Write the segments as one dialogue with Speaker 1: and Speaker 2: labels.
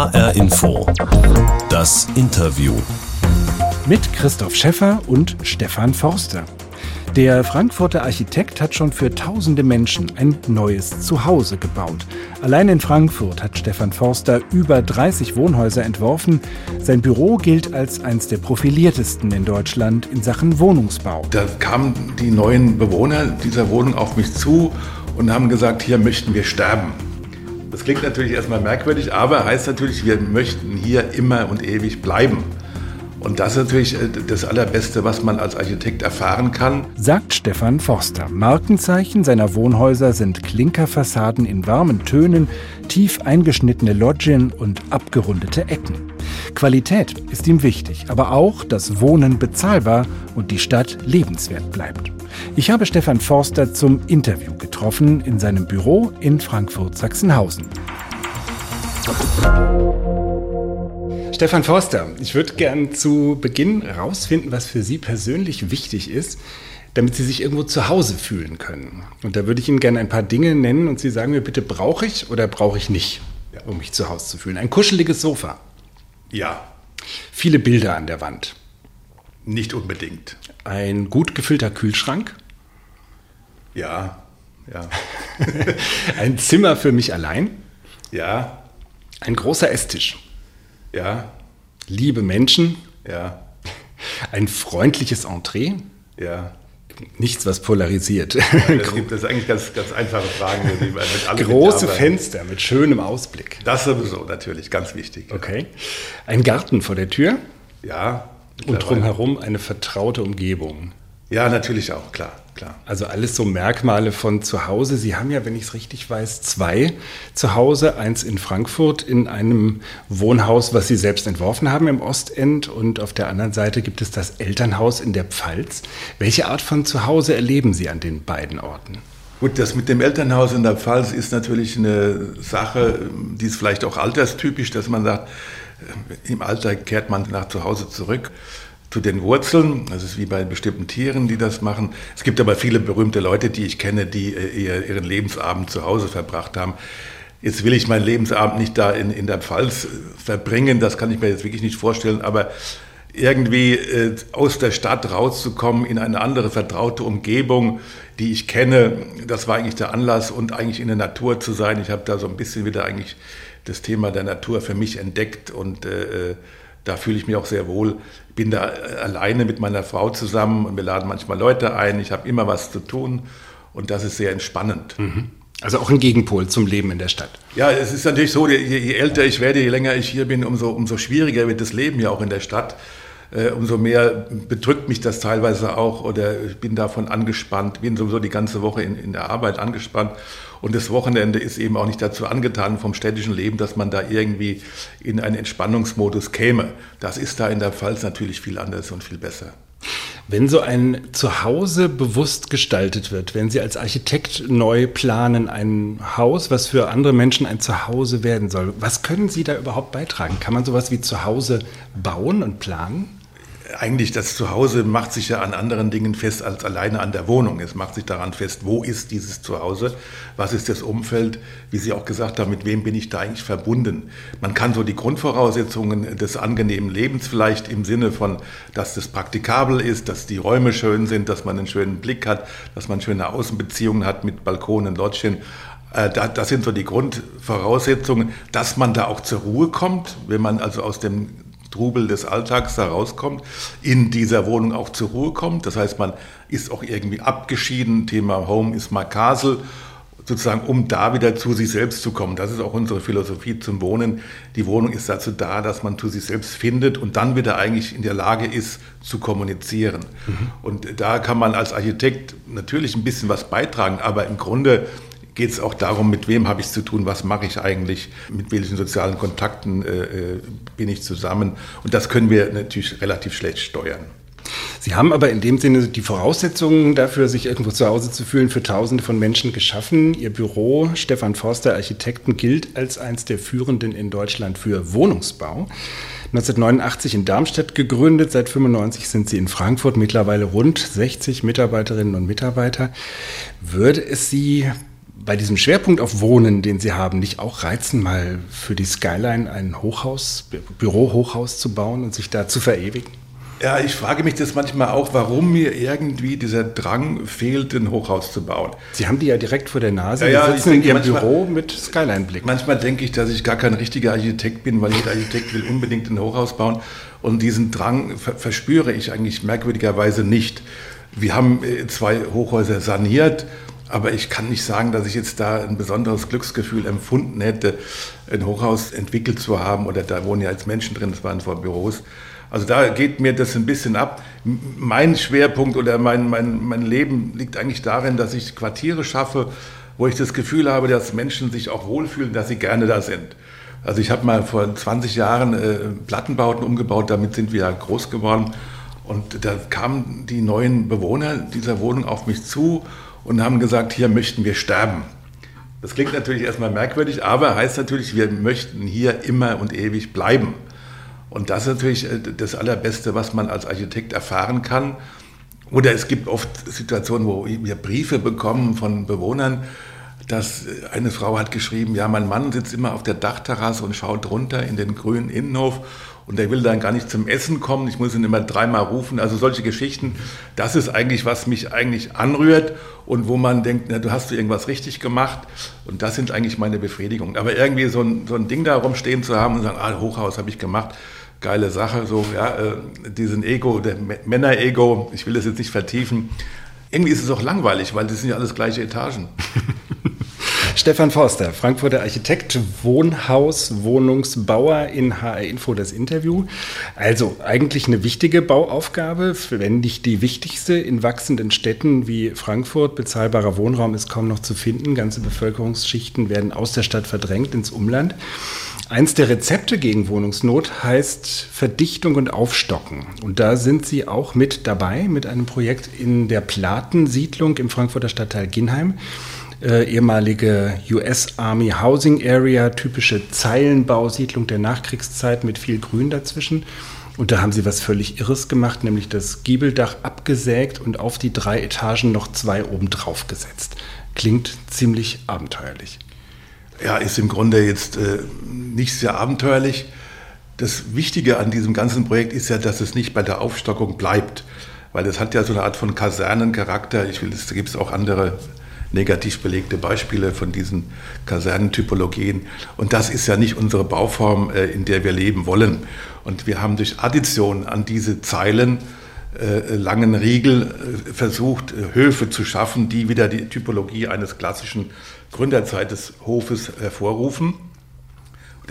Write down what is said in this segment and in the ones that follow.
Speaker 1: HR Info. Das Interview.
Speaker 2: Mit Christoph Schäffer und Stefan Forster. Der Frankfurter Architekt hat schon für tausende Menschen ein neues Zuhause gebaut. Allein in Frankfurt hat Stefan Forster über 30 Wohnhäuser entworfen. Sein Büro gilt als eines der profiliertesten in Deutschland in Sachen Wohnungsbau.
Speaker 3: Da kamen die neuen Bewohner dieser Wohnung auf mich zu und haben gesagt, hier möchten wir sterben. Das klingt natürlich erstmal merkwürdig, aber heißt natürlich, wir möchten hier immer und ewig bleiben. Und das ist natürlich äh, das Allerbeste, was man als Architekt erfahren kann.
Speaker 2: Sagt Stefan Forster. Markenzeichen seiner Wohnhäuser sind Klinkerfassaden in warmen Tönen, tief eingeschnittene Loggien und abgerundete Ecken. Qualität ist ihm wichtig, aber auch, dass Wohnen bezahlbar und die Stadt lebenswert bleibt. Ich habe Stefan Forster zum Interview getroffen in seinem Büro in Frankfurt-Sachsenhausen. Stefan Forster, ich würde gern zu Beginn herausfinden, was für Sie persönlich wichtig ist, damit Sie sich irgendwo zu Hause fühlen können. Und da würde ich Ihnen gerne ein paar Dinge nennen und Sie sagen mir bitte, brauche ich oder brauche ich nicht, um mich zu Hause zu fühlen. Ein kuscheliges Sofa.
Speaker 3: Ja.
Speaker 2: Viele Bilder an der Wand.
Speaker 3: Nicht unbedingt.
Speaker 2: Ein gut gefüllter Kühlschrank.
Speaker 3: Ja, ja.
Speaker 2: ein Zimmer für mich allein.
Speaker 3: Ja.
Speaker 2: Ein großer Esstisch.
Speaker 3: Ja.
Speaker 2: Liebe Menschen.
Speaker 3: Ja.
Speaker 2: Ein freundliches Entree.
Speaker 3: Ja.
Speaker 2: Nichts, was polarisiert.
Speaker 3: Ja, das gibt es eigentlich ganz, ganz einfache Fragen.
Speaker 2: Mit Große Fenster mit schönem Ausblick.
Speaker 3: Das sowieso natürlich, ganz wichtig.
Speaker 2: Okay. Ein Garten vor der Tür.
Speaker 3: Ja.
Speaker 2: Und drumherum eine vertraute Umgebung.
Speaker 3: Ja, natürlich auch, klar, klar.
Speaker 2: Also alles so Merkmale von zu Hause. Sie haben ja, wenn ich es richtig weiß, zwei zu Hause. Eins in Frankfurt in einem Wohnhaus, was Sie selbst entworfen haben im Ostend. Und auf der anderen Seite gibt es das Elternhaus in der Pfalz. Welche Art von Zuhause erleben Sie an den beiden Orten?
Speaker 3: Gut, das mit dem Elternhaus in der Pfalz ist natürlich eine Sache, die ist vielleicht auch alterstypisch, dass man sagt, im Alter kehrt man nach zu Hause zurück zu den Wurzeln. Das ist wie bei bestimmten Tieren, die das machen. Es gibt aber viele berühmte Leute, die ich kenne, die äh, ihren Lebensabend zu Hause verbracht haben. Jetzt will ich meinen Lebensabend nicht da in, in der Pfalz äh, verbringen, das kann ich mir jetzt wirklich nicht vorstellen, aber irgendwie äh, aus der Stadt rauszukommen in eine andere vertraute Umgebung, die ich kenne, das war eigentlich der Anlass und eigentlich in der Natur zu sein. Ich habe da so ein bisschen wieder eigentlich das Thema der Natur für mich entdeckt und äh, da fühle ich mich auch sehr wohl. Ich bin da alleine mit meiner Frau zusammen und wir laden manchmal Leute ein. Ich habe immer was zu tun und das ist sehr entspannend.
Speaker 2: Mhm. Also auch ein Gegenpol zum Leben in der Stadt.
Speaker 3: Ja, es ist natürlich so, je, je, älter ich werde, je länger ich hier bin, umso, umso schwieriger wird das Leben ja auch in der Stadt. Äh, umso mehr bedrückt mich das teilweise auch oder ich bin davon angespannt, bin sowieso die ganze Woche in, in der Arbeit angespannt. Und das Wochenende ist eben auch nicht dazu angetan vom städtischen Leben, dass man da irgendwie in einen Entspannungsmodus käme. Das ist da in der Pfalz natürlich viel anders und viel besser.
Speaker 2: Wenn so ein Zuhause bewusst gestaltet wird, wenn Sie als Architekt neu planen ein Haus, was für andere Menschen ein Zuhause werden soll, was können Sie da überhaupt beitragen? Kann man sowas wie Zuhause bauen und planen?
Speaker 3: Eigentlich das Zuhause macht sich ja an anderen Dingen fest als alleine an der Wohnung. Es macht sich daran fest, wo ist dieses Zuhause, was ist das Umfeld, wie Sie auch gesagt haben, mit wem bin ich da eigentlich verbunden. Man kann so die Grundvoraussetzungen des angenehmen Lebens vielleicht im Sinne von, dass das praktikabel ist, dass die Räume schön sind, dass man einen schönen Blick hat, dass man schöne Außenbeziehungen hat mit Balkonen, Lottchen, äh, das sind so die Grundvoraussetzungen, dass man da auch zur Ruhe kommt, wenn man also aus dem Trubel des Alltags da rauskommt, in dieser Wohnung auch zur Ruhe kommt. Das heißt, man ist auch irgendwie abgeschieden. Thema Home ist Makasel sozusagen, um da wieder zu sich selbst zu kommen. Das ist auch unsere Philosophie zum Wohnen. Die Wohnung ist dazu da, dass man zu sich selbst findet und dann wieder eigentlich in der Lage ist, zu kommunizieren. Mhm. Und da kann man als Architekt natürlich ein bisschen was beitragen, aber im Grunde geht es auch darum, mit wem habe ich es zu tun, was mache ich eigentlich, mit welchen sozialen Kontakten äh, äh, bin ich zusammen. Und das können wir natürlich relativ schlecht steuern.
Speaker 2: Sie haben aber in dem Sinne die Voraussetzungen dafür, sich irgendwo zu Hause zu fühlen, für Tausende von Menschen geschaffen. Ihr Büro, Stefan Forster Architekten, gilt als eines der führenden in Deutschland für Wohnungsbau. 1989 in Darmstadt gegründet, seit 95 sind Sie in Frankfurt, mittlerweile rund 60 Mitarbeiterinnen und Mitarbeiter. Würde es Sie bei diesem Schwerpunkt auf Wohnen, den Sie haben, nicht auch reizen, mal für die Skyline ein Hochhaus, Bürohochhaus zu bauen und sich da zu verewigen?
Speaker 3: Ja, ich frage mich das manchmal auch, warum mir irgendwie dieser Drang fehlt, ein Hochhaus zu bauen.
Speaker 2: Sie haben die ja direkt vor der Nase.
Speaker 3: Ja, ja,
Speaker 2: Sie sitzen in Ihrem
Speaker 3: manchmal,
Speaker 2: Büro mit Skyline-Blick.
Speaker 3: Manchmal denke ich, dass ich gar kein richtiger Architekt bin, weil jeder Architekt will unbedingt ein Hochhaus bauen. Und diesen Drang verspüre ich eigentlich merkwürdigerweise nicht. Wir haben äh, zwei Hochhäuser saniert aber ich kann nicht sagen, dass ich jetzt da ein besonderes Glücksgefühl empfunden hätte, ein Hochhaus entwickelt zu haben oder da wohnen ja jetzt Menschen drin, das waren vor Büros. Also da geht mir das ein bisschen ab. Mein Schwerpunkt oder mein, mein, mein Leben liegt eigentlich darin, dass ich Quartiere schaffe, wo ich das Gefühl habe, dass Menschen sich auch wohlfühlen, dass sie gerne da sind. Also ich habe mal vor 20 Jahren äh, Plattenbauten umgebaut, damit sind wir groß geworden. Und da kamen die neuen Bewohner dieser Wohnung auf mich zu und haben gesagt, hier möchten wir sterben. Das klingt natürlich erstmal merkwürdig, aber heißt natürlich, wir möchten hier immer und ewig bleiben. Und das ist natürlich äh, das Allerbeste, was man als Architekt erfahren kann. Oder es gibt oft Situationen, wo wir Briefe bekommen von Bewohnern, dass äh, eine Frau hat geschrieben, ja, mein Mann sitzt immer auf der Dachterrasse und schaut runter in den grünen Innenhof und der will dann gar nicht zum Essen kommen. Ich muss ihn immer dreimal rufen. Also solche Geschichten, das ist eigentlich, was mich eigentlich anrührt und wo man denkt, na, du hast du irgendwas richtig gemacht. Und das sind eigentlich meine Befriedigungen. Aber irgendwie so ein, so ein Ding da rumstehen zu haben und sagen, ah, Hochhaus habe ich gemacht, geile Sache, so, ja, äh, diesen Ego, der Männer-Ego, ich will das jetzt nicht vertiefen. Irgendwie ist es auch langweilig, weil das sind ja alles gleiche Etagen.
Speaker 2: Stefan Forster, Frankfurter Architekt, Wohnhaus, Wohnungsbauer in HR Info das Interview. Also eigentlich eine wichtige Bauaufgabe, wenn nicht die wichtigste in wachsenden Städten wie Frankfurt. Bezahlbarer Wohnraum ist kaum noch zu finden. Ganze Bevölkerungsschichten werden aus der Stadt verdrängt ins Umland. Eins der Rezepte gegen Wohnungsnot heißt Verdichtung und Aufstocken. Und da sind Sie auch mit dabei mit einem Projekt in der Platensiedlung im Frankfurter Stadtteil Ginheim äh, ehemalige US Army Housing Area, typische Zeilenbausiedlung der Nachkriegszeit mit viel Grün dazwischen. Und da haben sie was völlig Irres gemacht, nämlich das Giebeldach abgesägt und auf die drei Etagen noch zwei oben drauf gesetzt. Klingt ziemlich abenteuerlich.
Speaker 3: Ja, ist im Grunde jetzt äh, nicht sehr abenteuerlich. Das Wichtige an diesem ganzen Projekt ist ja, dass es nicht bei der Aufstockung bleibt, weil es hat ja so eine Art von Kasernencharakter. Ich will, da gibt es auch andere negativ belegte Beispiele von diesen Kasernentypologien. Und das ist ja nicht unsere Bauform, äh, in der wir leben wollen. Und wir haben durch Addition an diese Zeilen äh, langen Riegel äh, versucht, Höfe zu schaffen, die wieder die Typologie eines klassischen Gründerzeit des Hofes hervorrufen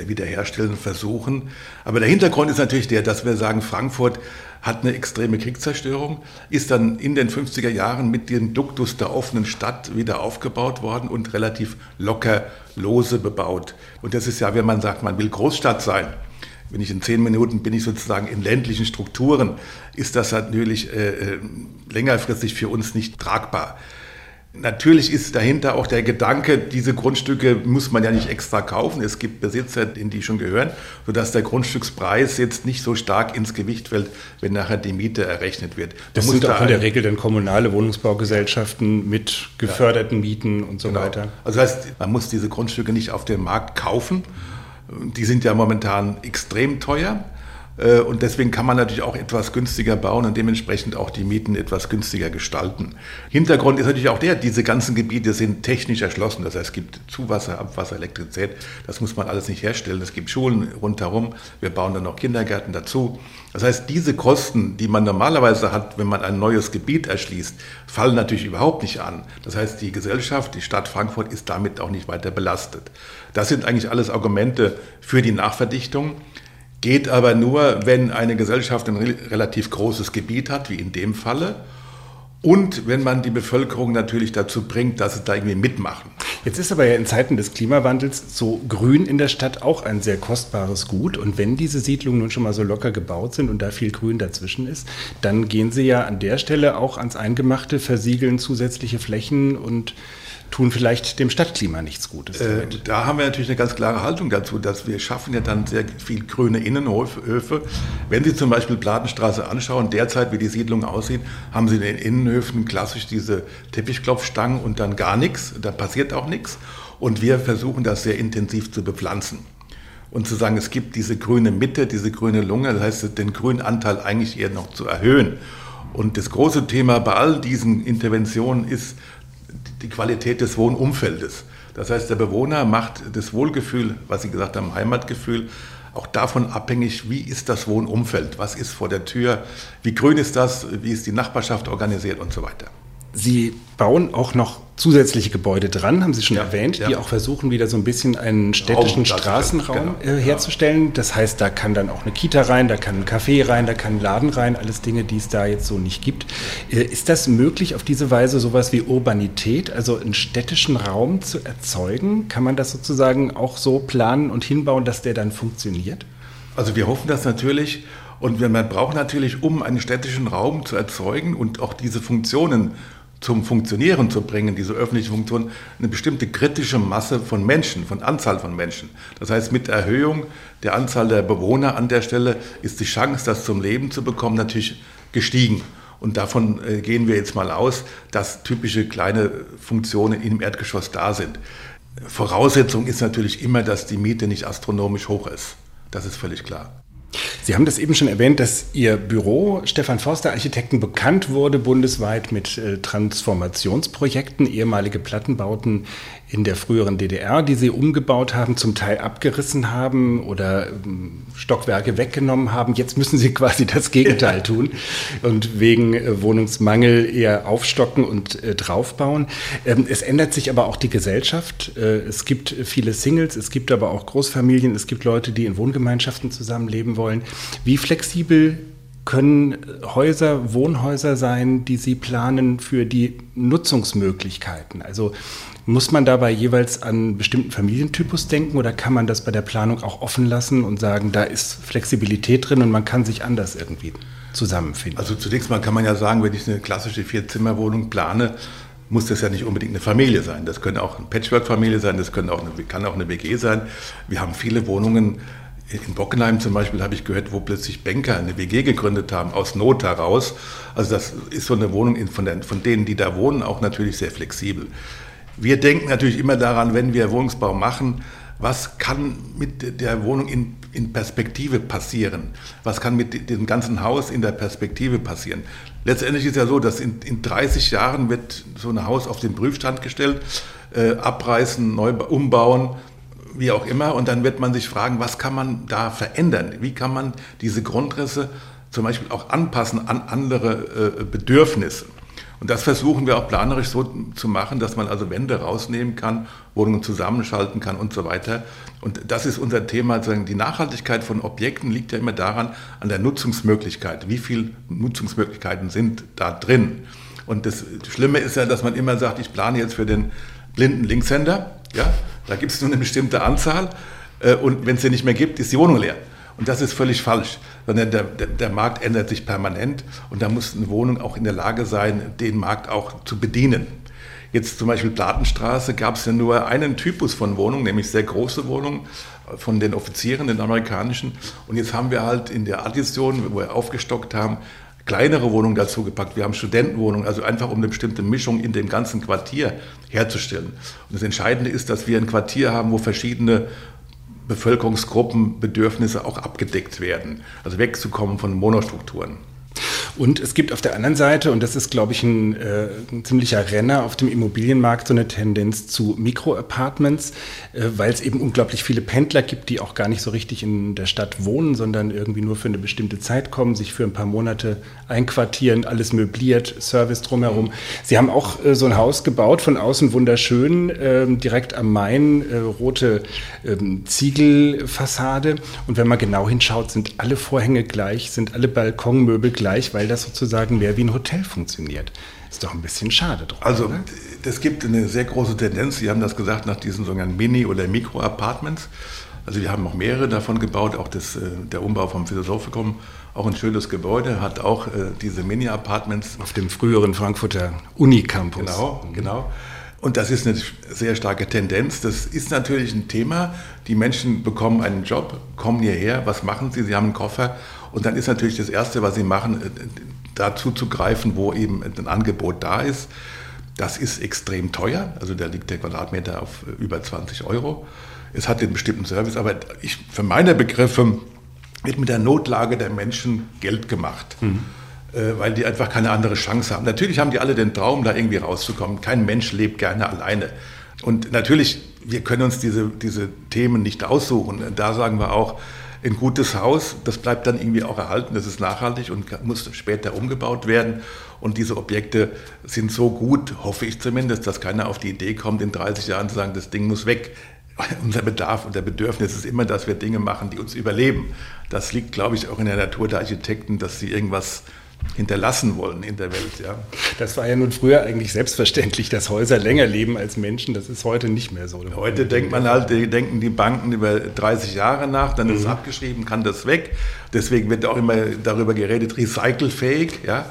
Speaker 3: wiederherstellen versuchen. Aber der Hintergrund ist natürlich der, dass wir sagen, Frankfurt hat eine extreme Kriegszerstörung, ist dann in den 50er Jahren mit dem Duktus der offenen Stadt wieder aufgebaut worden und relativ locker, lose bebaut. Und das ist ja, wenn man sagt, man will Großstadt sein, wenn ich in zehn Minuten bin ich sozusagen in ländlichen Strukturen, ist das natürlich äh, äh längerfristig für uns nicht tragbar. Natürlich ist dahinter auch der Gedanke, diese Grundstücke muss man ja nicht extra kaufen. Es gibt Besitzer, in die schon gehören, sodass der Grundstückspreis jetzt nicht so stark ins Gewicht fällt, wenn nachher die Miete errechnet wird.
Speaker 2: Das sind auch in der Regel dann kommunale Wohnungsbaugesellschaften mit geförderten ja. Mieten und so genau. weiter.
Speaker 3: Also das heißt, man muss diese Grundstücke nicht auf dem Markt kaufen. Die sind ja momentan extrem teuer. Äh, und deswegen kann man natürlich auch etwas günstiger bauen und dementsprechend auch die Mieten etwas günstiger gestalten. Hintergrund ist natürlich auch der, diese ganzen Gebiete sind technisch erschlossen. Das heißt, es gibt Zuwasser, Abwasser, Elektrizität. Das muss man alles nicht herstellen. Es gibt Schulen rundherum. Wir bauen dann noch Kindergärten dazu. Das heißt, diese Kosten, die man normalerweise hat, wenn man ein neues Gebiet erschließt, fallen natürlich überhaupt nicht an. Das heißt, die Gesellschaft, die Stadt Frankfurt ist damit auch nicht weiter belastet. Das sind eigentlich alles Argumente für die Nachverdichtung. Geht aber nur, wenn eine Gesellschaft ein relativ großes Gebiet hat, wie in dem Falle. Und wenn man die Bevölkerung natürlich dazu bringt, dass sie da irgendwie mitmachen.
Speaker 2: Jetzt ist aber ja in Zeiten des Klimawandels so Grün in der Stadt auch ein sehr kostbares Gut. Und wenn diese Siedlungen nun schon mal so locker gebaut sind und da viel Grün dazwischen ist, dann gehen sie ja an der Stelle auch ans Eingemachte, versiegeln zusätzliche Flächen und tun vielleicht dem Stadtklima nichts Gutes.
Speaker 3: Äh, da haben wir natürlich eine ganz klare Haltung dazu, dass wir schaffen ja dann sehr viel grüne Innenhöfe. Wenn Sie zum Beispiel Platenstraße anschauen, derzeit, wie die Siedlung aussieht, haben Sie in den Innenhöfen klassisch diese Teppichklopfstangen und dann gar nichts, da passiert auch nichts. Und wir versuchen das sehr intensiv zu bepflanzen und zu sagen, es gibt diese grüne Mitte, diese grüne Lunge, das heißt, den grünen Anteil eigentlich eher noch zu erhöhen. Und das große Thema bei all diesen Interventionen ist die Qualität des Wohnumfeldes. Das heißt, der Bewohner macht das Wohlgefühl, was Sie gesagt haben, Heimatgefühl, auch davon abhängig, wie ist das Wohnumfeld, was ist vor der Tür, wie grün ist das, wie ist die Nachbarschaft organisiert und so weiter.
Speaker 2: Sie bauen auch noch zusätzliche Gebäude dran, haben Sie schon ja, erwähnt, ja. die auch versuchen, wieder so ein bisschen einen städtischen Raum, Straßenraum genau. äh, herzustellen. Das heißt, da kann dann auch eine Kita rein, da kann ein Café rein, da kann ein Laden rein, alles Dinge, die es da jetzt so nicht gibt. Äh, ist das möglich, auf diese Weise sowas wie Urbanität, also einen städtischen Raum zu erzeugen? Kann man das sozusagen auch so planen und hinbauen, dass der dann funktioniert?
Speaker 3: Also wir hoffen das natürlich. Und man braucht natürlich, um einen städtischen Raum zu erzeugen und auch diese Funktionen zum Funktionieren zu bringen, diese öffentliche Funktion, eine bestimmte kritische Masse von Menschen, von Anzahl von Menschen. Das heißt, mit Erhöhung der Anzahl der Bewohner an der Stelle ist die Chance, das zum Leben zu bekommen, natürlich gestiegen. Und davon äh, gehen wir jetzt mal aus, dass typische kleine Funktionen im Erdgeschoss da sind. Voraussetzung ist natürlich immer, dass die Miete nicht astronomisch hoch ist. Das ist völlig klar.
Speaker 2: Sie haben das eben schon erwähnt, dass Ihr Büro Stefan Forster Architekten bekannt wurde bundesweit mit äh, Transformationsprojekten, ehemalige Plattenbauten in der früheren DDR, die Sie umgebaut haben, zum Teil abgerissen haben oder ähm, Stockwerke weggenommen haben. Jetzt müssen Sie quasi das Gegenteil tun und wegen äh, Wohnungsmangel eher aufstocken und äh, draufbauen. Ähm, es ändert sich aber auch die Gesellschaft. es gibt viele Singles, es gibt aber auch Großfamilien, es gibt Leute, die in Wohngemeinschaften zusammenleben wollen. Wie flexibel können Häuser, Wohnhäuser sein, die Sie planen für die Nutzungsmöglichkeiten? Also muss man dabei jeweils an einen bestimmten Familientypus denken oder kann man das bei der Planung auch offen lassen und sagen, da ist Flexibilität drin und man kann sich anders irgendwie zusammenfinden?
Speaker 3: Also zunächst mal kann man ja sagen, wenn ich eine klassische Vierzimmerwohnung plane, muss das ja nicht unbedingt eine Familie sein. Das könnte auch eine Patchwork-Familie sein, das können auch eine, kann auch eine WG sein. Wir haben viele Wohnungen, in Bockenheim zum Beispiel habe ich gehört, wo plötzlich Banker eine WG gegründet haben, aus Not heraus. Also das ist so eine Wohnung von, der, von denen, die da wohnen, auch natürlich sehr flexibel. Wir denken natürlich immer daran, wenn wir Wohnungsbau machen, was kann mit der Wohnung in, in, Perspektive passieren? Was kann mit dem ganzen Haus in der Perspektive passieren? Letztendlich ist ja so, dass in, in 30 Jahren wird so ein Haus auf den Prüfstand gestellt, äh, abreißen, neu umbauen, wie auch immer. Und dann wird man sich fragen, was kann man da verändern? Wie kann man diese Grundrisse zum Beispiel auch anpassen an andere äh, Bedürfnisse? Und das versuchen wir auch planerisch so zu machen, dass man also Wände rausnehmen kann, Wohnungen zusammenschalten kann und so weiter. Und das ist unser Thema. Die Nachhaltigkeit von Objekten liegt ja immer daran, an der Nutzungsmöglichkeit. Wie viele Nutzungsmöglichkeiten sind da drin? Und das Schlimme ist ja, dass man immer sagt, ich plane jetzt für den blinden Linkshänder. Ja, da gibt es nur eine bestimmte Anzahl äh, und wenn es sie nicht mehr gibt, ist die Wohnung leer. Und das ist völlig falsch, sondern der, der, der, Markt ändert sich permanent und da muss eine Wohnung auch in der Lage sein, den Markt auch zu bedienen. Jetzt zum Beispiel Platenstraße gab es ja nur einen Typus von Wohnungen, nämlich sehr große Wohnungen von den Offizieren, den amerikanischen. Und jetzt haben wir halt in der Addition, wo wir aufgestockt haben, kleinere Wohnungen dazu gepackt. Wir haben Studentenwohnungen, also einfach um eine bestimmte Mischung in dem ganzen Quartier herzustellen. Und das Entscheidende ist, dass wir ein Quartier haben, wo verschiedene Bevölkerungsgruppen, Bedürfnisse auch abgedeckt werden. Also wegzukommen von Monostrukturen.
Speaker 2: Und es gibt auf der anderen Seite, und das ist, glaube ich, ein, äh, ein ziemlicher Renner auf dem Immobilienmarkt, so eine Tendenz zu Mikroapartments, äh, weil es eben unglaublich viele Pendler gibt, die auch gar nicht so richtig in der Stadt wohnen, sondern irgendwie nur für eine bestimmte Zeit kommen, sich für ein paar Monate einquartieren, alles möbliert, Service drumherum. Sie haben auch äh, so ein Haus gebaut, von außen wunderschön, ähm, direkt am Main, äh, rote ähm, Ziegelfassade. Und wenn man genau hinschaut, sind alle Vorhänge gleich, sind alle Balkonmöbel gleich, weil das sozusagen mehr wie ein Hotel funktioniert. Ist doch ein bisschen schade
Speaker 3: drum. Also, es gibt eine sehr große Tendenz, Sie haben das gesagt, nach diesen sogenannten Mini- oder Mikro-Apartments. Also wir haben auch mehrere davon gebaut, auch das, äh, der Umbau vom Philosophikum, auch ein schönes Gebäude, hat auch äh, diese Mini-Apartments.
Speaker 2: Auf dem früheren Frankfurter Unicampus.
Speaker 3: Genau, genau. Und das ist eine sehr starke Tendenz. Das ist natürlich ein Thema. Die Menschen bekommen einen Job, kommen hierher. Was machen sie? Sie haben einen Koffer. Und dann ist natürlich das Erste, was sie machen, äh, dazu zu greifen, wo eben ein Angebot da ist. Das ist extrem teuer. Also da liegt der Quadratmeter auf äh, über 20 Euro. Es hat den bestimmten Service, aber ich, für meine Begriffe wird mit der Notlage der Menschen Geld gemacht. Mhm. Äh, weil die einfach keine andere Chance haben. Natürlich haben die alle den Traum, da irgendwie rauszukommen. Kein Mensch lebt gerne alleine. Und natürlich, wir können uns diese, diese Themen nicht aussuchen. Da sagen wir auch, ein gutes Haus, das bleibt dann irgendwie auch erhalten, das ist nachhaltig und muss später umgebaut werden. Und diese Objekte sind so gut, hoffe ich zumindest, dass keiner auf die Idee kommt, in 30 Jahren zu sagen, das Ding muss weg. Unser Bedarf und der Bedürfnis ist immer, dass wir Dinge machen, die uns überleben. Das liegt, glaube ich, auch in der Natur der Architekten, dass sie irgendwas hinterlassen wollen in der Welt. Ja.
Speaker 2: Das war ja nun früher eigentlich selbstverständlich, dass Häuser länger leben als Menschen. Das ist heute nicht mehr so.
Speaker 3: Heute denkt man halt, denken die Banken über 30 Jahre nach, dann ist es mhm. abgeschrieben, kann das weg. Deswegen wird auch immer darüber geredet, recycelfähig, ja,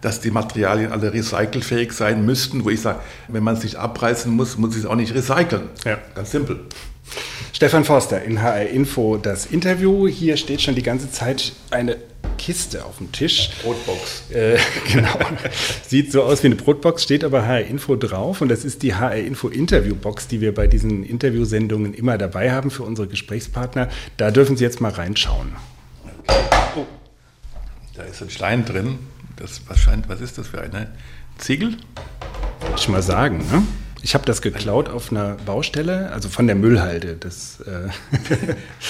Speaker 3: dass die Materialien alle recycelfähig sein müssten. Wo ich sage, wenn man es nicht abreißen muss, muss ich es auch nicht recyceln. Ja. Ganz simpel.
Speaker 2: Stefan Forster in HR Info das Interview. Hier steht schon die ganze Zeit eine Kiste auf dem Tisch.
Speaker 3: Brotbox.
Speaker 2: Äh, genau. Sieht so aus wie eine Brotbox, steht aber HR Info drauf und das ist die HR Info Interviewbox, die wir bei diesen Interviewsendungen immer dabei haben für unsere Gesprächspartner. Da dürfen Sie jetzt mal reinschauen.
Speaker 3: Oh. Da ist ein Stein drin. Das wahrscheinlich, was ist das für eine Ziegel?
Speaker 2: Würde ich mal sagen, ne? Ich habe das geklaut auf einer Baustelle, also von der Müllhalde. Das äh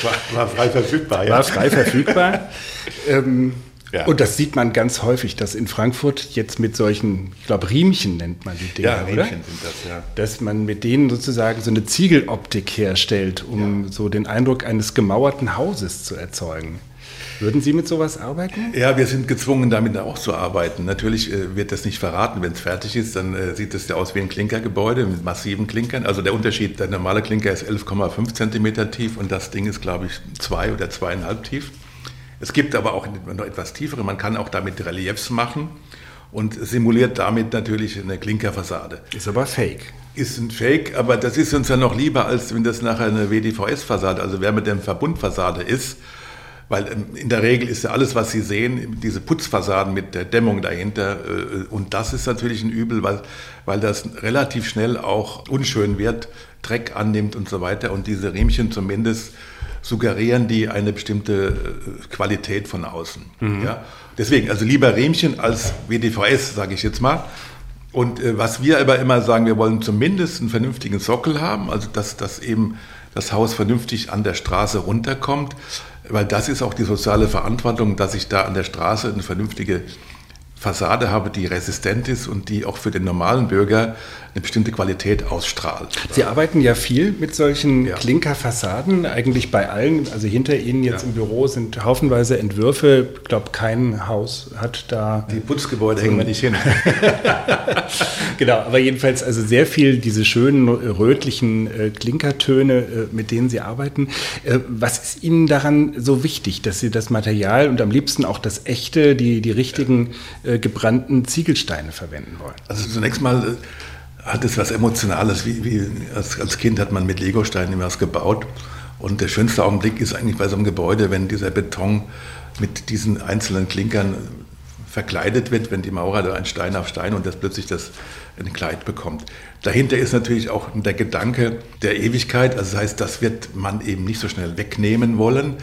Speaker 3: war, war, frei verfügbar.
Speaker 2: Ja. War frei verfügbar. ähm, ja. Und das sieht man ganz häufig, dass in Frankfurt jetzt mit solchen, ich glaube, Riemchen nennt man die Dinger, ja, Riemchen oder? sind das, ja. Dass man mit denen sozusagen so eine Ziegeloptik herstellt, um ja. so den Eindruck eines gemauerten Hauses zu erzeugen. Würden Sie mit sowas arbeiten?
Speaker 3: Ja, wir sind gezwungen, damit auch zu arbeiten. Natürlich äh, wird das nicht verraten. Wenn es fertig ist, dann äh, sieht es ja aus wie ein Klinkergebäude mit massiven Klinkern. Also der Unterschied, der normale Klinker ist 11,5 cm tief und das Ding ist, glaube ich, zwei oder zweieinhalb tief. Es gibt aber auch noch etwas tiefere. Man kann auch damit Reliefs machen und simuliert damit natürlich eine Klinkerfassade.
Speaker 2: Ist aber fake.
Speaker 3: Ist ein Fake, aber das ist uns ja noch lieber, als wenn das nachher eine WDVS-Fassade, also wer mit dem Verbundfassade ist, weil ähm, in der Regel ist ja alles, was Sie sehen, diese Putzfassaden mit der Dämmung dahinter. Äh, und das ist natürlich ein Übel, weil, weil das relativ schnell auch unschön wird, Dreck annimmt und so weiter. Und diese Riemchen zumindest suggerieren die eine bestimmte äh, Qualität von außen. Mhm. Ja? Deswegen, also lieber Riemchen als WDVS, sage ich jetzt mal. Und äh, was wir aber immer sagen, wir wollen zumindest einen vernünftigen Sockel haben, also dass, dass eben das Haus vernünftig an der Straße runterkommt, weil das ist auch die soziale Verantwortung, dass ich da an der Straße eine vernünftige Fassade habe, die resistent ist und die auch für den normalen Bürger eine bestimmte Qualität ausstrahlt.
Speaker 2: Sie arbeiten ja viel mit solchen ja. Klinkerfassaden, eigentlich bei allen. Also hinter Ihnen jetzt ja. im Büro sind haufenweise Entwürfe. Ich glaube, kein Haus hat da.
Speaker 3: Die Putzgebäude so hängen wir nicht hin.
Speaker 2: genau, aber jedenfalls also sehr viel diese schönen rötlichen äh, Klinkertöne, äh, mit denen Sie arbeiten. Äh, was ist Ihnen daran so wichtig, dass Sie das Material und am liebsten auch das echte, die, die richtigen gebrannten Ziegelsteine verwenden wollen?
Speaker 3: Also zunächst mal hat es was Emotionales. Wie, wie als, als, Kind hat man mit Legosteinen immer was gebaut. Und der schönste Augenblick ist eigentlich bei so einem Gebäude, wenn dieser Beton mit diesen einzelnen Klinkern verkleidet wird, wenn die Maurer da ein Stein auf Stein und das plötzlich das ein Kleid bekommt. Dahinter ist natürlich auch der Gedanke der Ewigkeit. Also das heißt, das wird man eben nicht so schnell wegnehmen wollen.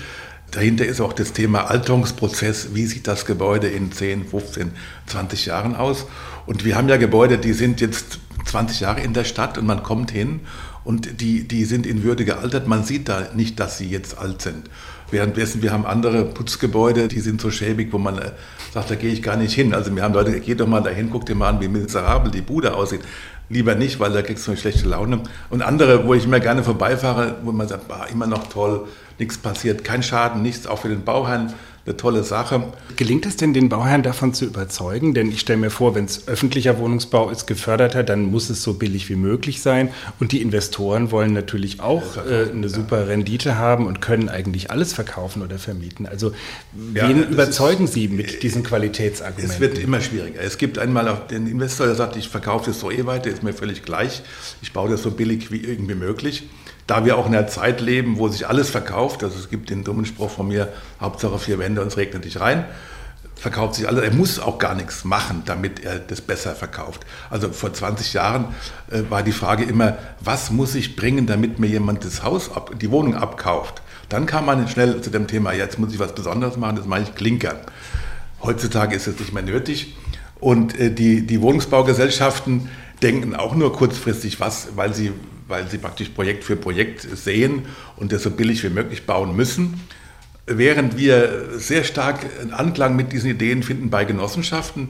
Speaker 3: Dahinter ist auch das Thema Alterungsprozess. Wie sieht das Gebäude in 10, 15, 20 Jahren aus? Und wir haben ja Gebäude, die sind jetzt 20 Jahre in der Stadt und man kommt hin und die, die sind in Würde gealtert. Man sieht da nicht, dass sie jetzt alt sind. Währenddessen, wir haben andere Putzgebäude, die sind so schäbig, wo man äh, sagt, da gehe ich gar nicht hin. Also wir haben Leute, geh doch mal dahin, guck dir mal an, wie miserabel die Bude aussieht. Lieber nicht, weil da kriegst du eine schlechte Laune. Und andere, wo ich immer gerne vorbeifahre, wo man sagt, bah, immer noch toll, nichts passiert, kein Schaden, nichts, auch für den Bauherrn eine tolle Sache.
Speaker 2: Gelingt es denn den Bauherren davon zu überzeugen? Denn ich stelle mir vor, wenn es öffentlicher Wohnungsbau ist, geförderter, dann muss es so billig wie möglich sein. Und die Investoren wollen natürlich auch äh, eine super Rendite haben und können eigentlich alles verkaufen oder vermieten. Also wen ja, überzeugen ist, Sie mit diesen Qualitätsargumenten?
Speaker 3: Es wird immer schwieriger. Es gibt einmal auch den Investor, der sagt, ich verkaufe das so eh weiter, ist mir völlig gleich. Ich baue das so billig wie irgendwie möglich da wir auch in einer Zeit leben, wo sich alles verkauft, also es gibt den dummen Spruch von mir, Hauptsache vier Wände und es regnet nicht rein, verkauft sich alles. Er muss auch gar nichts machen, damit er das besser verkauft. Also vor 20 Jahren äh, war die Frage immer, was muss ich bringen, damit mir jemand das Haus, ab, die Wohnung abkauft? Dann kam man schnell zu dem Thema, jetzt muss ich was Besonderes machen, das mache ich Klinkern. Heutzutage ist es nicht mehr nötig. Und äh, die, die Wohnungsbaugesellschaften denken auch nur kurzfristig was, weil sie weil sie praktisch Projekt für Projekt sehen und das so billig wie möglich bauen müssen. Während wir sehr stark Anklang mit diesen Ideen finden bei Genossenschaften,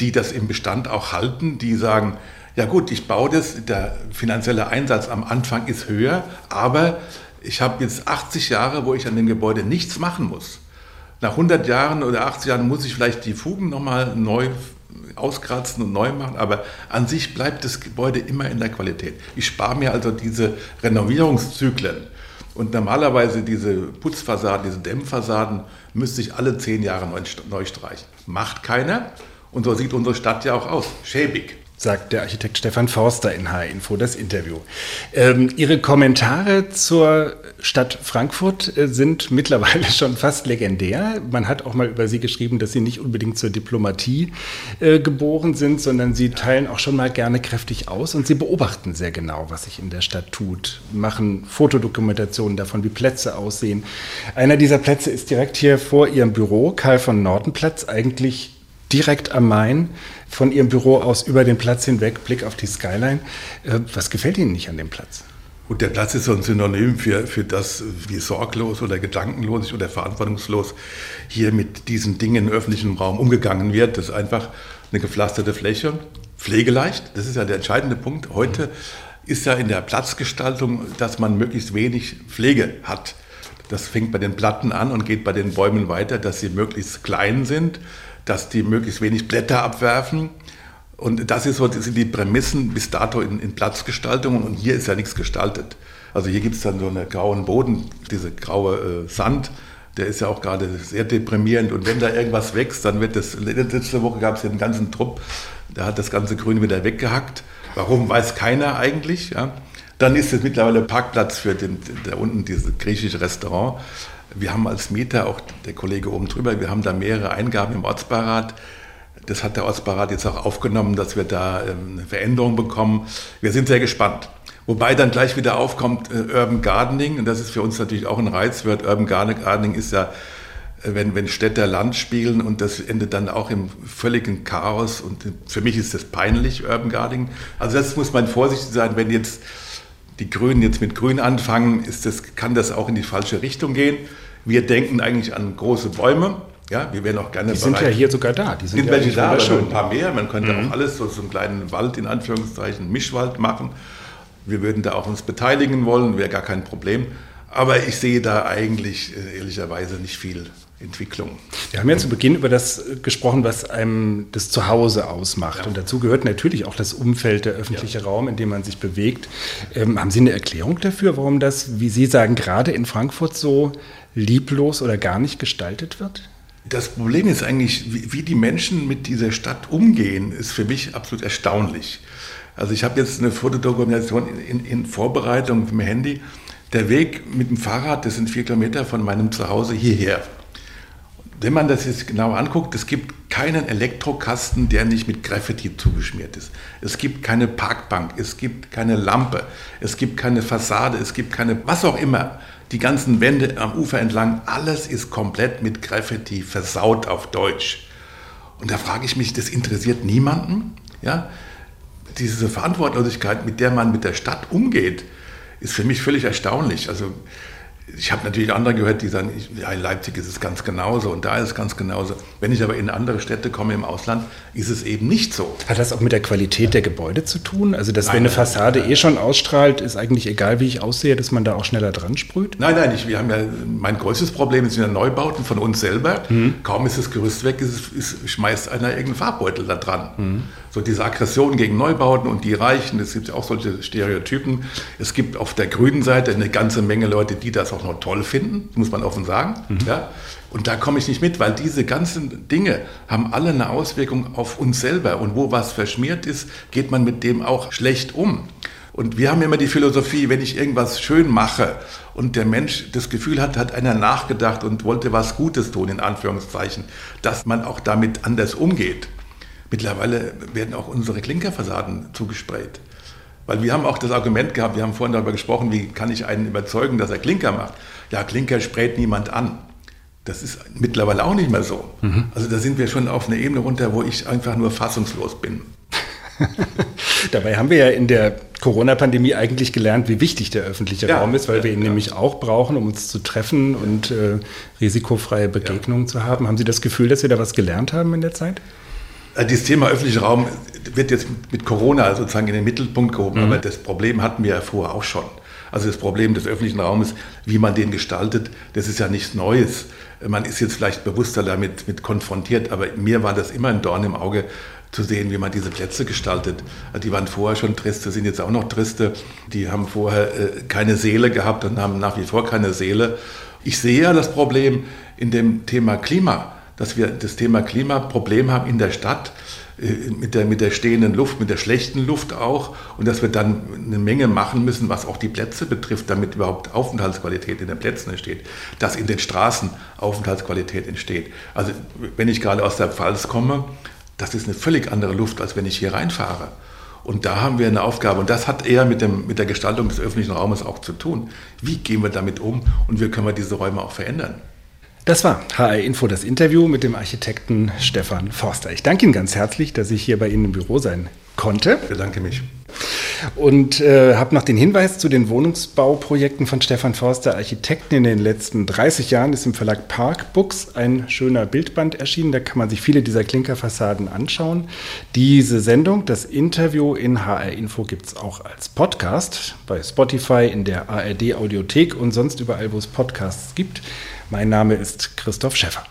Speaker 3: die das im Bestand auch halten, die sagen, ja gut, ich baue das, der finanzielle Einsatz am Anfang ist höher, aber ich habe jetzt 80 Jahre, wo ich an dem Gebäude nichts machen muss. Nach 100 Jahren oder 80 Jahren muss ich vielleicht die Fugen nochmal neu auskratzen und neu machen, aber an sich bleibt das Gebäude immer in der Qualität. Ich spare mir also diese Renovierungszyklen. Und normalerweise diese Putzfassaden, diese Dämmfassaden müsste ich alle zehn Jahre neu, streichen. Macht keiner. Und so sieht unsere Stadt ja auch aus. Schäbig
Speaker 2: sagt der Architekt Stefan Forster in H-Info, das Interview. Ähm, Ihre Kommentare zur Stadt Frankfurt äh, sind mittlerweile schon fast legendär. Man hat auch mal über Sie geschrieben, dass Sie nicht unbedingt zur Diplomatie äh, geboren sind, sondern Sie teilen auch schon mal gerne kräftig aus und Sie beobachten sehr genau, was sich in der Stadt tut, machen Fotodokumentationen davon, wie Plätze aussehen. Einer dieser Plätze ist direkt hier vor Ihrem Büro, Karl von Nortenplatz, eigentlich direkt am Main, von Ihrem Büro aus über den Platz hinweg, Blick auf die Skyline. Äh, was gefällt Ihnen nicht an dem Platz?
Speaker 3: Und der Platz ist so ein Synonym für, für das, wie sorglos oder gedankenlos oder verantwortungslos hier mit diesen Dingen im öffentlichen Raum umgegangen wird. Das ist einfach eine gepflasterte Fläche, pflegeleicht. Das ist ja der entscheidende Punkt. Heute ist ja in der Platzgestaltung, dass man möglichst wenig Pflege hat. Das fängt bei den Platten an und geht bei den Bäumen weiter, dass sie möglichst klein sind, dass die möglichst wenig Blätter abwerfen. Und das, ist so, das sind die Prämissen bis dato in, in Platzgestaltung. Und hier ist ja nichts gestaltet. Also hier gibt es dann so einen grauen Boden, diese graue äh, Sand. Der ist ja auch gerade sehr deprimierend. Und wenn da irgendwas wächst, dann wird das. Letzte Woche gab es hier einen ganzen Trupp, der hat das ganze Grün wieder weggehackt. Warum, weiß keiner eigentlich. Ja. Dann ist es mittlerweile Parkplatz für den, da unten dieses griechische Restaurant. Wir haben als Mieter, auch der Kollege oben drüber, wir haben da mehrere Eingaben im Ortsbeirat. Das hat der Ortsbeirat jetzt auch aufgenommen, dass wir da ähm, eine Veränderung bekommen. Wir sind sehr gespannt. Wobei dann gleich wieder aufkommt äh, Urban Gardening, und das ist für uns natürlich auch ein Reizwert. Urban Gardening ist ja, äh, wenn, wenn Städte Land spielen und das endet dann auch im völligen Chaos. Und für mich ist das peinlich, Urban Gardening. Also das muss man vorsichtig sein, wenn jetzt die Grünen jetzt mit Grün anfangen, ist das, kann das auch in die falsche Richtung gehen. Wir denken eigentlich an große Bäume. Ja, wir wären auch gerne
Speaker 2: Die sind bereit. ja hier sogar da.
Speaker 3: Die sind, sind ja welche da, aber schon ein paar mehr. Man könnte mhm. auch alles so, einen kleinen Wald, in Anführungszeichen, Mischwald machen. Wir würden da auch uns beteiligen wollen, wäre gar kein Problem. Aber ich sehe da eigentlich äh, ehrlicherweise nicht viel Entwicklung.
Speaker 2: Wir haben ja zu Beginn über das äh, gesprochen, was einem das Zuhause ausmacht. Ja. Und dazu gehört natürlich auch das Umfeld, der öffentliche ja. Raum, in dem man sich bewegt. Ähm, haben Sie eine Erklärung dafür, warum das, wie Sie sagen, gerade in Frankfurt so lieblos oder gar nicht gestaltet wird?
Speaker 3: Das Problem ist eigentlich, wie, wie die Menschen mit dieser Stadt umgehen, ist für mich absolut erstaunlich. Also ich habe jetzt eine Fotodokumentation in, in, in Vorbereitung mit dem Handy der Weg mit dem Fahrrad, das sind vier Kilometer von meinem Zuhause hierher. Wenn man das jetzt genau anguckt, es gibt keinen Elektrokasten, der nicht mit Graffiti zugeschmiert ist. Es gibt keine Parkbank, es gibt keine Lampe, es gibt keine Fassade, es gibt keine, was auch immer. Die ganzen Wände am Ufer entlang, alles ist komplett mit Graffiti versaut auf Deutsch. Und da frage ich mich, das interessiert niemanden? Ja? Diese Verantwortlosigkeit, mit der man mit der Stadt umgeht, ist für mich völlig erstaunlich. Also ich habe natürlich andere gehört, die sagen, ja, in Leipzig ist es ganz genauso und da ist es ganz genauso. Wenn ich aber in andere Städte komme im Ausland, ist es eben nicht so.
Speaker 2: Hat das auch mit der Qualität der Gebäude zu tun? Also, dass nein, wenn eine Fassade nein, eh schon ausstrahlt, ist eigentlich egal, wie ich aussehe, dass man da auch schneller dran sprüht?
Speaker 3: Nein, nein, ich, wir haben ja, mein größtes Problem sind ja Neubauten von uns selber. Mhm. Kaum ist das Gerüst weg, ist, ist, schmeißt einer irgendeinen Farbbeutel da dran. Mhm. So diese Aggression gegen Neubauten und die Reichen, es gibt ja auch solche Stereotypen. Es gibt auf der grünen Seite eine ganze Menge Leute, die das auch noch toll finden, muss man offen sagen. Mhm. Ja? Und da komme ich nicht mit, weil diese ganzen Dinge haben alle eine Auswirkung auf uns selber. Und wo was verschmiert ist, geht man mit dem auch schlecht um. Und wir haben immer die Philosophie, wenn ich irgendwas schön mache und der Mensch das Gefühl hat, hat einer nachgedacht und wollte was Gutes tun, in Anführungszeichen, dass man auch damit anders umgeht. Mittlerweile werden auch unsere Klinkerfassaden zugesprayt. Weil wir haben auch das Argument gehabt, wir haben vorhin darüber gesprochen, wie kann ich einen überzeugen, dass er Klinker macht. Ja, Klinker sprayt niemand an. Das ist mittlerweile auch nicht mehr so. Mhm. Also da sind wir schon auf einer Ebene runter, wo ich einfach nur fassungslos bin.
Speaker 2: Dabei haben wir ja in der Corona-Pandemie eigentlich gelernt, wie wichtig der öffentliche ja, Raum ist, weil ja, wir ihn ja. nämlich auch brauchen, um uns zu treffen und äh, risikofreie Begegnungen zu haben. Haben Sie das Gefühl, dass wir da was gelernt haben in der Zeit?
Speaker 3: Äh, dieses Thema öffentlicher Raum wird jetzt mit Corona sozusagen in den Mittelpunkt gehoben, mhm. aber das Problem hatten wir ja vorher auch schon. Also das Problem des öffentlichen Raumes, wie man den gestaltet, das ist ja nichts Neues. Man ist jetzt vielleicht bewusster damit mit konfrontiert, aber mir war das immer ein Dorn im Auge zu sehen, wie man diese Plätze gestaltet. Die waren vorher schon triste, sind jetzt auch noch triste. Die haben vorher äh, keine Seele gehabt und haben nach wie vor keine Seele. Ich sehe ja das Problem in dem Thema Klima dass wir das Thema Klimaproblem haben in der Stadt äh, mit der, mit der stehenden Luft, mit der schlechten Luft auch und dass wir dann eine Menge machen müssen, was auch die Plätze betrifft, damit überhaupt Aufenthaltsqualität in den Plätzen entsteht, dass in den Straßen Aufenthaltsqualität entsteht. Also wenn ich gerade aus der Pfalz komme, das ist eine völlig andere Luft, als wenn ich hier reinfahre. Und da haben wir eine Aufgabe und das hat eher mit, dem, mit der Gestaltung des öffentlichen Raumes auch zu tun. Wie gehen wir damit um und wie können wir diese Räume auch verändern?
Speaker 2: Das war HR Info, das Interview mit dem Architekten Stefan Forster. Ich danke Ihnen ganz herzlich, dass ich hier bei Ihnen im Büro sein konnte.
Speaker 3: Ich bedanke mich.
Speaker 2: Und äh, habe noch den Hinweis zu den Wohnungsbauprojekten von Stefan Forster, Architekten in den letzten 30 Jahren, ist im Verlag Park Books ein schöner Bildband erschienen. Da kann man sich viele dieser Klinkerfassaden anschauen. Diese Sendung, das Interview in HR Info gibt es auch als Podcast bei Spotify, in der ARD Audiothek und sonst überall, wo es Podcasts gibt. Mein Name ist Christoph Schäffer.